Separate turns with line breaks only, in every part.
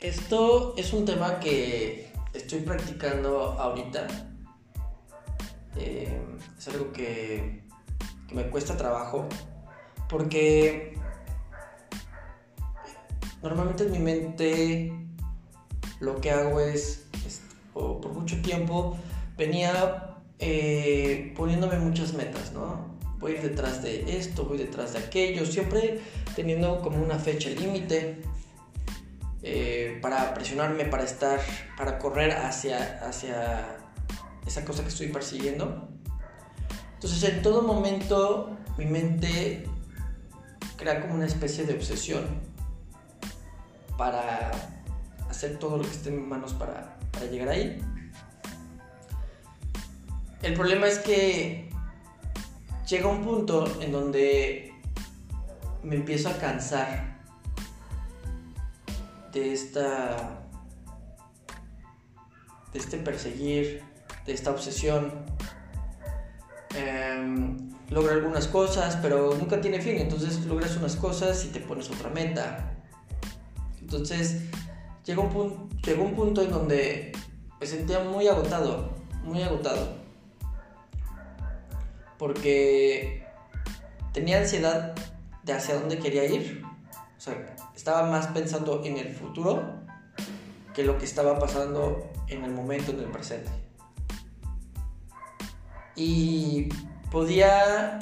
Esto es un tema que estoy practicando ahorita. Eh, es algo que, me cuesta trabajo porque normalmente en mi mente lo que hago es, o por mucho tiempo, venía eh, poniéndome muchas metas, ¿no? Voy detrás de esto, voy detrás de aquello, siempre teniendo como una fecha límite eh, para presionarme, para estar, para correr hacia, hacia esa cosa que estoy persiguiendo. Entonces en todo momento mi mente crea como una especie de obsesión para hacer todo lo que esté en mis manos para, para llegar ahí. El problema es que llega un punto en donde me empiezo a cansar de esta de este perseguir, de esta obsesión. Eh, logra algunas cosas, pero nunca tiene fin. Entonces logras unas cosas y te pones otra meta. Entonces llegó un, punto, llegó un punto en donde me sentía muy agotado, muy agotado. Porque tenía ansiedad de hacia dónde quería ir. O sea, estaba más pensando en el futuro que lo que estaba pasando en el momento, en el presente. Y podía,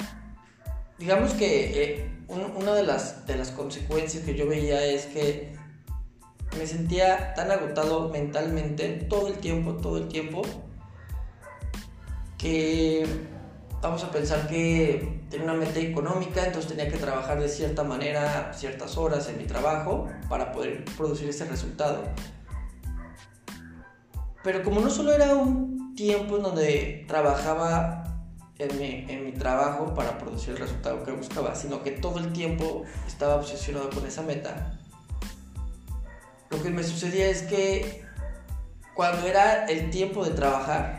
digamos que eh, una de las, de las consecuencias que yo veía es que me sentía tan agotado mentalmente todo el tiempo, todo el tiempo, que vamos a pensar que tenía una meta económica, entonces tenía que trabajar de cierta manera, ciertas horas en mi trabajo para poder producir ese resultado. Pero como no solo era un tiempo en donde trabajaba en mi, en mi trabajo para producir el resultado que buscaba, sino que todo el tiempo estaba obsesionado con esa meta. Lo que me sucedía es que cuando era el tiempo de trabajar,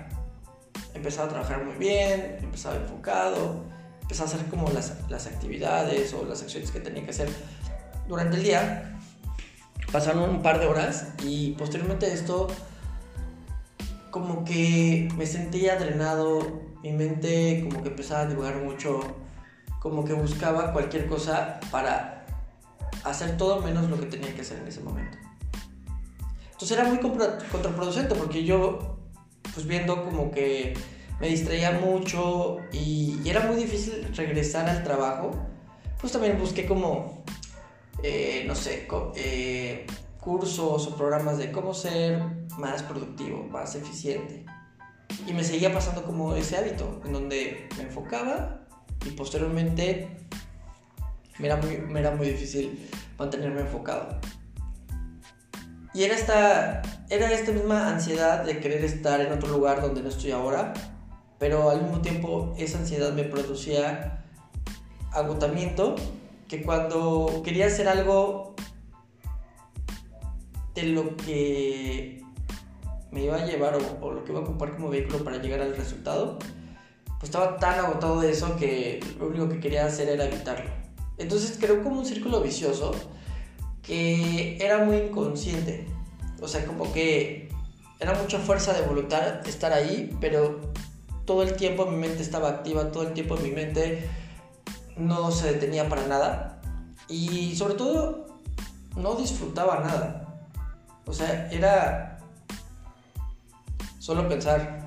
empezaba a trabajar muy bien, empezaba enfocado, empezaba a hacer como las, las actividades o las acciones que tenía que hacer durante el día. Pasaron un par de horas y posteriormente esto como que me sentía drenado, mi mente como que empezaba a divagar mucho, como que buscaba cualquier cosa para hacer todo menos lo que tenía que hacer en ese momento. Entonces era muy contraproducente porque yo, pues viendo como que me distraía mucho y, era muy difícil regresar al trabajo, pues también busqué como, eh, no sé, eh, cursos o programas de cómo ser más productivo, más eficiente. Y me seguía pasando como ese hábito, en donde me enfocaba y posteriormente me era muy, me era muy difícil mantenerme enfocado. Y era esta, era esta misma ansiedad de querer estar en otro lugar donde no estoy ahora, pero al mismo tiempo esa ansiedad me producía agotamiento que cuando quería hacer algo de lo que me iba a llevar o, lo que iba a ocupar como vehículo para llegar al resultado, pues estaba tan agotado de eso que lo único que quería hacer era evitarlo. Entonces creo como un círculo vicioso que era muy inconsciente. O sea, como que era mucha fuerza de voluntad estar ahí, pero todo el tiempo mi mente estaba activa, todo el tiempo mi mente no se detenía para nada. Y sobre todo, no disfrutaba nada. O sea, era solo pensar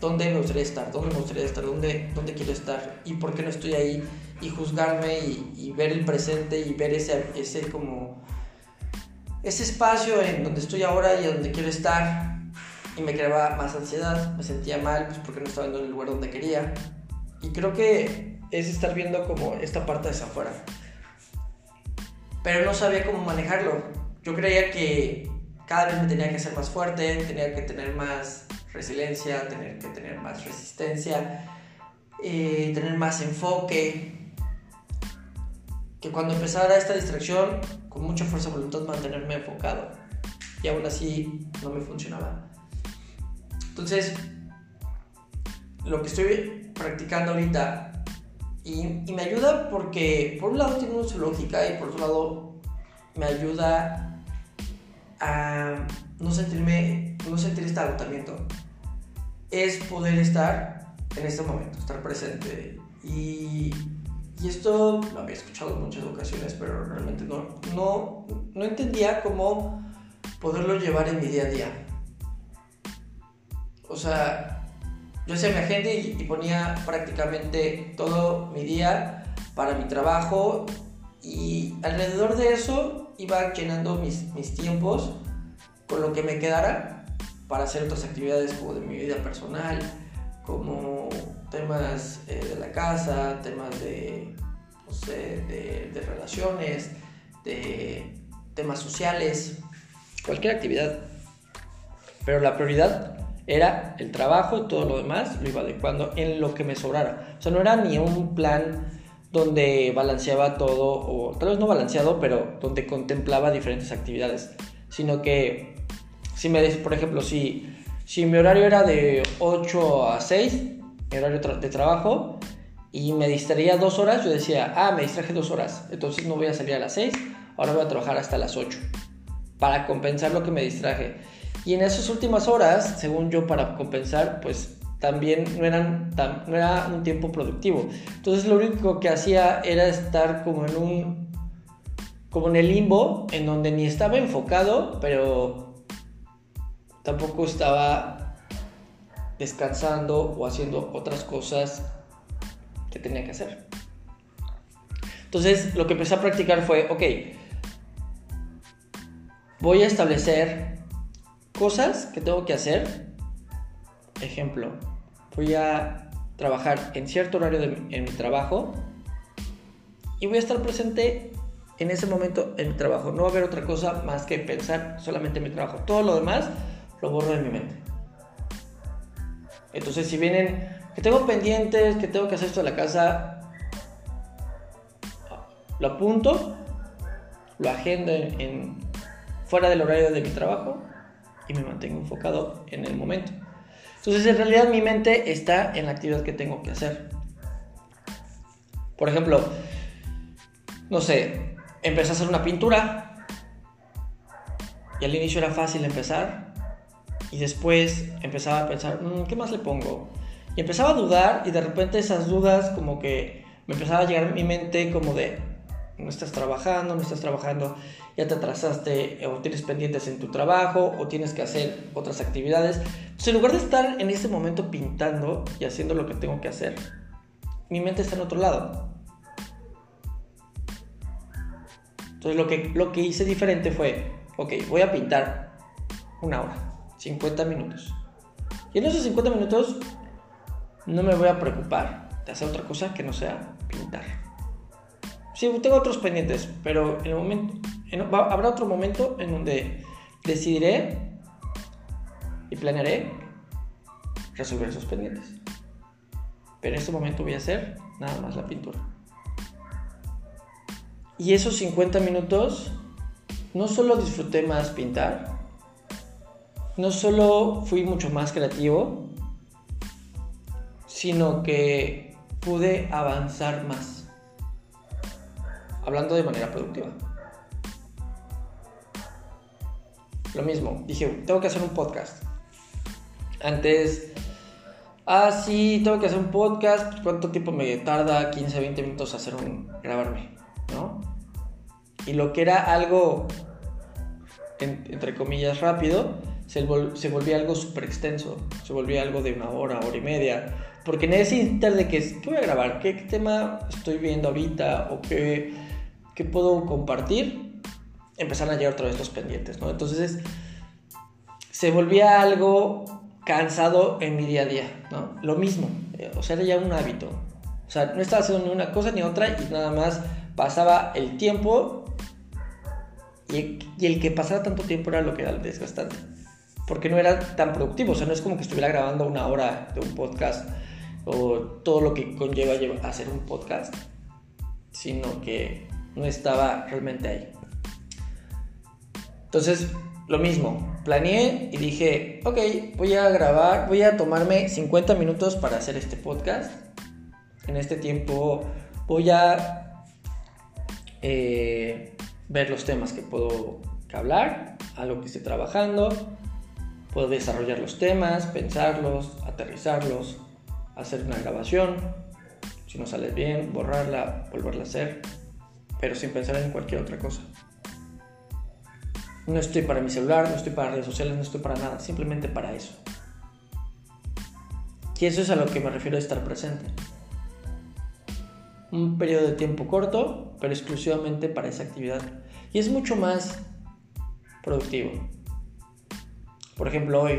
dónde me gustaría estar, dónde me gustaría estar, dónde, dónde quiero estar y por qué no estoy ahí y juzgarme y, ver el presente y ver ese, ese como ese espacio en donde estoy ahora y donde quiero estar y me creaba más ansiedad, me sentía mal pues porque no estaba en el lugar donde quería. Y creo que es estar viendo como esta parte de afuera. Pero no sabía cómo manejarlo. Yo creía que cada vez me tenía que ser más fuerte, tenía que tener más resiliencia, tener que tener más resistencia, eh, tener más enfoque. Que cuando empezara esta distracción, con mucha fuerza de voluntad, mantenerme enfocado. Y aún así no me funcionaba. Entonces, lo que estoy practicando ahorita, y, me ayuda porque por un lado tiene su lógica y por otro lado me ayuda a no sentirme, no sentir este agotamiento, es poder estar en este momento, estar presente. Y, y esto lo había escuchado en muchas ocasiones, pero realmente no, no, no entendía cómo poderlo llevar en mi día a día. O sea, yo hacía mi agenda y, y ponía prácticamente todo mi día para mi trabajo y alrededor de eso iba llenando mis, mis tiempos con lo que me quedara para hacer otras actividades como de mi vida personal, como temas eh, de la casa, temas de, no sé, de, de relaciones, de temas sociales, cualquier actividad. Pero la prioridad era el trabajo todo lo demás lo iba adecuando en lo que me sobrara. O sea, no era ni un plan donde balanceaba todo, o tal vez no balanceado, pero donde contemplaba diferentes actividades, sino que si me, por ejemplo, si, si mi horario era de 8 a 6, mi horario de trabajo, y me distraía dos horas, yo decía, ah, me distraje dos horas, entonces no voy a salir a las 6, ahora voy a trabajar hasta las 8, para compensar lo que me distraje. Y en esas últimas horas, según yo, para compensar, pues también no, eran no era un tiempo productivo. Entonces lo único que hacía era estar como en un, como en el limbo, en donde ni estaba enfocado, pero tampoco estaba descansando o haciendo otras cosas que tenía que hacer. Entonces lo que empecé a practicar fue, ok, voy a establecer cosas que tengo que hacer. Ejemplo, voy a trabajar en cierto horario en mi trabajo y voy a estar presente en ese momento en mi trabajo. No va a haber otra cosa más que pensar solamente en mi trabajo. Todo lo demás lo borro de mi mente. Entonces, si vienen que tengo pendientes, que tengo que hacer esto en la casa, lo apunto, lo agendo en fuera del horario de mi trabajo y me mantengo enfocado en el momento. Entonces, en realidad mi mente está en la actividad que tengo que hacer. Por ejemplo, no sé, empecé a hacer una pintura y al inicio era fácil empezar y después empezaba a pensar, mm, ¿qué más le pongo? Y empezaba a dudar y de repente esas dudas como que me empezaba a llegar a mi mente como de, no estás trabajando, no estás trabajando, ya te atrasaste o tienes pendientes en tu trabajo o tienes que hacer otras actividades. Entonces, en lugar de estar en ese momento pintando y haciendo lo que tengo que hacer, mi mente está en otro lado. Entonces lo que, lo que hice diferente fue, ok, voy a pintar una hora, 50 minutos. Y en esos 50 minutos no me voy a preocupar de hacer otra cosa que no sea pintar. Sí, tengo otros pendientes, pero en el momento, habrá otro momento en donde decidiré y planearé resolver esos pendientes. Pero en este momento voy a hacer nada más la pintura. Y esos 50 minutos no solo disfruté más pintar, no solo fui mucho más creativo, sino que pude avanzar más hablando de manera productiva. Lo mismo, dije, tengo que hacer un podcast. Antes, ah, sí, tengo que hacer un podcast. ¿Cuánto tiempo me tarda? 15, 20 minutos hacer un, grabarme, ¿no? Y lo que era algo, entre comillas, rápido, se, se volvía algo súper extenso. Se volvía algo de una hora, hora y media. Porque inter de que, ¿qué voy a grabar? ¿Qué, qué tema estoy viendo ahorita? ¿O qué que puedo compartir, empezaron a llegar otra vez los pendientes, ¿no? Entonces se volvía algo cansado en mi día a día, ¿no? Lo mismo, eh, o sea, era ya un hábito. O sea, no estaba haciendo ni una cosa ni otra y nada más pasaba el tiempo y, el que pasara tanto tiempo era lo que era desgastante. Porque no era tan productivo, o sea, no es como que estuviera grabando una hora de un podcast o todo lo que conlleva hacer un podcast, sino que no estaba realmente ahí. Entonces, lo mismo, planeé y dije, ok, voy a grabar, voy a tomarme 50 minutos para hacer este podcast. En este tiempo voy a eh, ver los temas que puedo hablar, a lo que esté trabajando, puedo desarrollar los temas, pensarlos, aterrizarlos, hacer una grabación, si no sale bien, borrarla, volverla a hacer, pero sin pensar en cualquier otra cosa. No estoy para mi celular, no estoy para redes sociales, no estoy para nada, simplemente para eso. Y eso es a lo que me refiero a estar presente. Un periodo de tiempo corto, pero exclusivamente para esa actividad. Y es mucho más productivo. Por ejemplo, hoy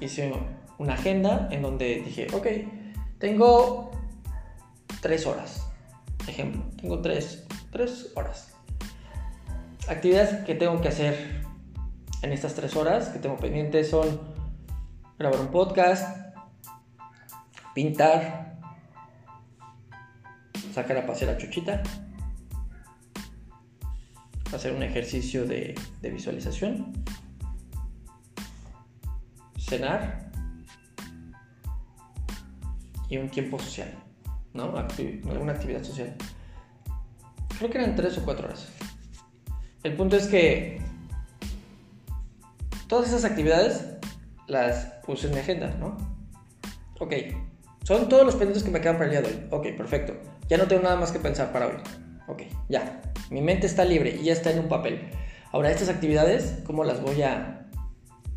hice una agenda en donde dije, ok, tengo tres horas. Ejemplo, tengo tres, tres horas. Actividades que tengo que hacer en estas tres horas que tengo pendientes son grabar un podcast, pintar, sacar a pasear a Chuchita, hacer un ejercicio de, de visualización, cenar y un tiempo social, ¿no? alguna actividad social. Creo que eran tres o cuatro horas. El punto es que todas esas actividades las puse en mi agenda, ¿no? Ok, son todos los pendientes que me quedan para el día de hoy. Ok, perfecto. Ya no tengo nada más que pensar para hoy. Ok, ya. Mi mente está libre y ya está en un papel. Ahora, estas actividades, ¿cómo las voy a...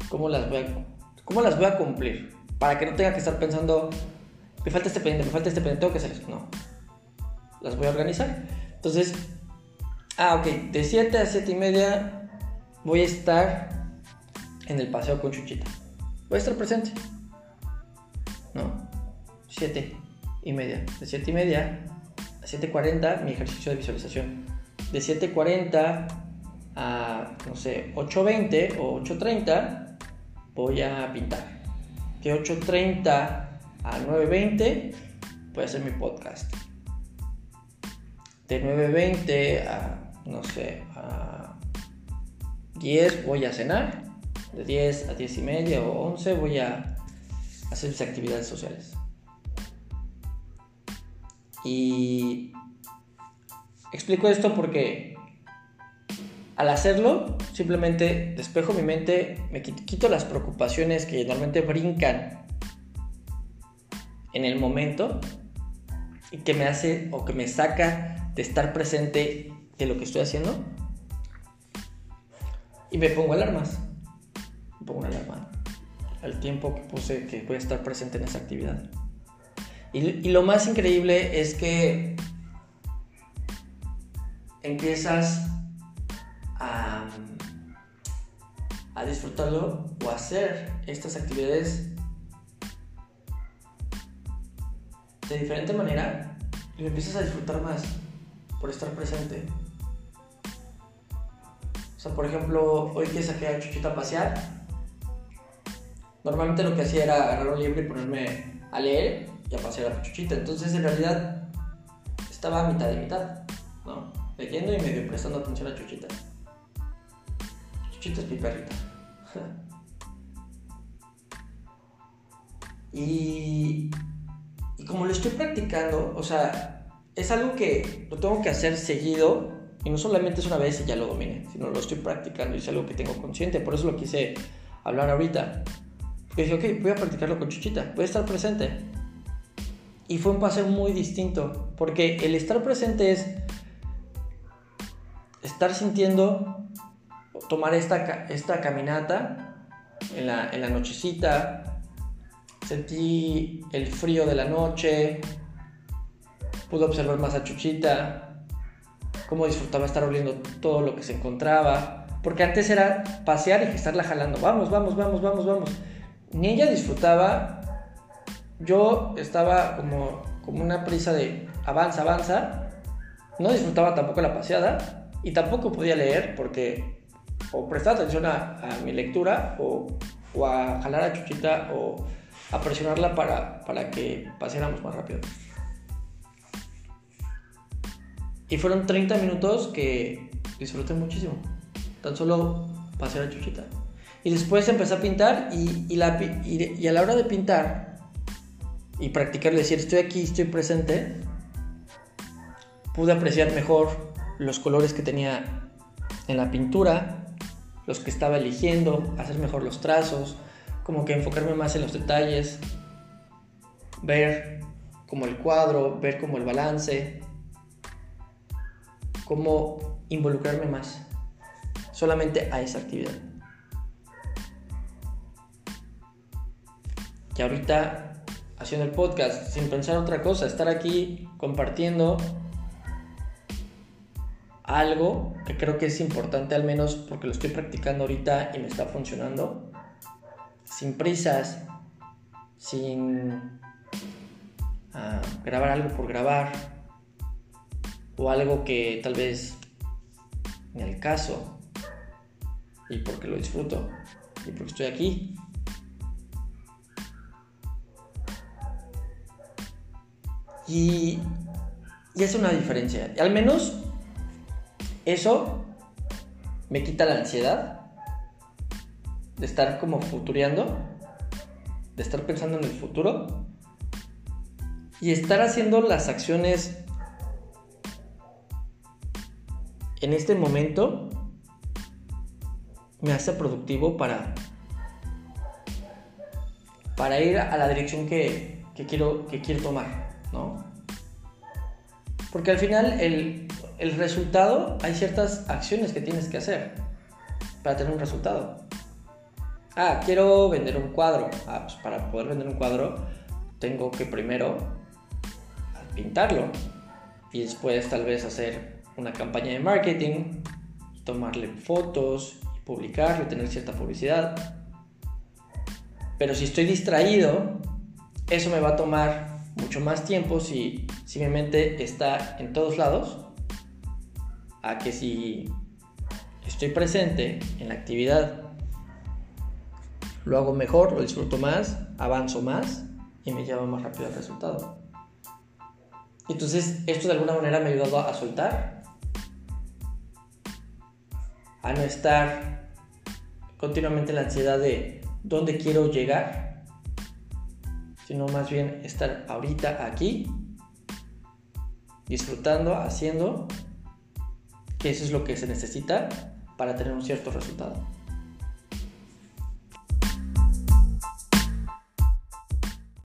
¿Cómo las voy a... ¿Cómo las voy a cumplir? Para que no tenga que estar pensando, me falta este pendiente, me falta este pendiente, tengo que hacer eso. No. Las voy a organizar. Entonces, ah, ok, de 7 a 7 y media voy a estar en el paseo con Chuchita. Voy a estar presente. ¿No? 7 y media. De 7 y media a 7.40 mi ejercicio de visualización. De 7.40 a, no sé, 8.20 o 8.30 voy a pintar. De 8.30 a 9.20 voy a hacer mi podcast. De 9.20 a, no sé, a 10 voy a cenar. De 10 a 10 y media o 11 voy a hacer mis actividades sociales. Y explico esto porque al hacerlo simplemente despejo mi mente, me quito las preocupaciones que normalmente brincan en el momento y que me hace o que me saca de estar presente de lo que estoy haciendo y me pongo alarmas. Me pongo una alarma al tiempo que puse que voy a estar presente en esa actividad. Y, lo más increíble es que empiezas a disfrutarlo o a hacer estas actividades de diferente manera y lo empiezas a disfrutar más por estar presente. O sea, por ejemplo, hoy que saqué a Chuchita a pasear, normalmente lo que hacía era agarrar un libro y ponerme a leer ya pasé la chuchita. Entonces, en realidad, estaba a mitad de mitad, ¿no? Leyendo y medio prestando atención a Chuchita. Chuchita es mi perrita. Y, como lo estoy practicando, o sea, es algo que lo tengo que hacer seguido y no solamente es una vez y ya lo domine, sino lo estoy practicando y es algo que tengo consciente. Por eso lo quise hablar ahorita. Dije, ok, voy a practicarlo con Chuchita, voy a estar presente. Y fue un paseo muy distinto, porque el estar presente es estar sintiendo, tomar esta, esta caminata en la, en la nochecita, sentí el frío de la noche, pude observar más a Chuchita, cómo disfrutaba estar oliendo todo lo que se encontraba, porque antes era pasear y estarla jalando, vamos, vamos, vamos, vamos, vamos. Ni ella disfrutaba yo estaba como, como una prisa de avanza, avanza. No disfrutaba tampoco la paseada y tampoco podía leer porque o prestaba atención a, mi lectura o, a jalar a Chuchita o a presionarla para, para que paseáramos más rápido. Y fueron 30 minutos que disfruté muchísimo. Tan solo pasear a Chuchita. Y después empecé a pintar y, y a la hora de pintar y practicar, decir, estoy aquí, estoy presente, pude apreciar mejor los colores que tenía en la pintura, los que estaba eligiendo, hacer mejor los trazos, como que enfocarme más en los detalles, ver como el cuadro, ver como el balance, cómo involucrarme más solamente a esa actividad. Y ahorita haciendo el podcast sin pensar otra cosa, estar aquí compartiendo algo que creo que es importante al menos porque lo estoy practicando ahorita y me está funcionando, sin prisas, sin ah, grabar algo por grabar o algo que tal vez en el caso y porque lo disfruto y porque estoy aquí. Y, y es una diferencia. Al menos eso me quita la ansiedad de estar como futureando, de estar pensando en el futuro y estar haciendo las acciones en este momento me hace productivo para, para ir a la dirección que, quiero, que quiero tomar, ¿no? Porque al final el, el resultado, hay ciertas acciones que tienes que hacer para tener un resultado. Ah, quiero vender un cuadro. Ah, pues para poder vender un cuadro tengo que primero pintarlo y después tal vez hacer una campaña de marketing, tomarle fotos, publicarlo, tener cierta publicidad. Pero si estoy distraído, eso me va a tomar mucho más tiempo si, si mi mente está en todos lados, a que si estoy presente en la actividad, lo hago mejor, lo disfruto más, avanzo más y me lleva más rápido al resultado. Entonces, esto de alguna manera me ha ayudado a soltar, a no estar continuamente la ansiedad de dónde quiero llegar, sino más bien estar ahorita aquí, disfrutando, haciendo, que eso es lo que se necesita para tener un cierto resultado.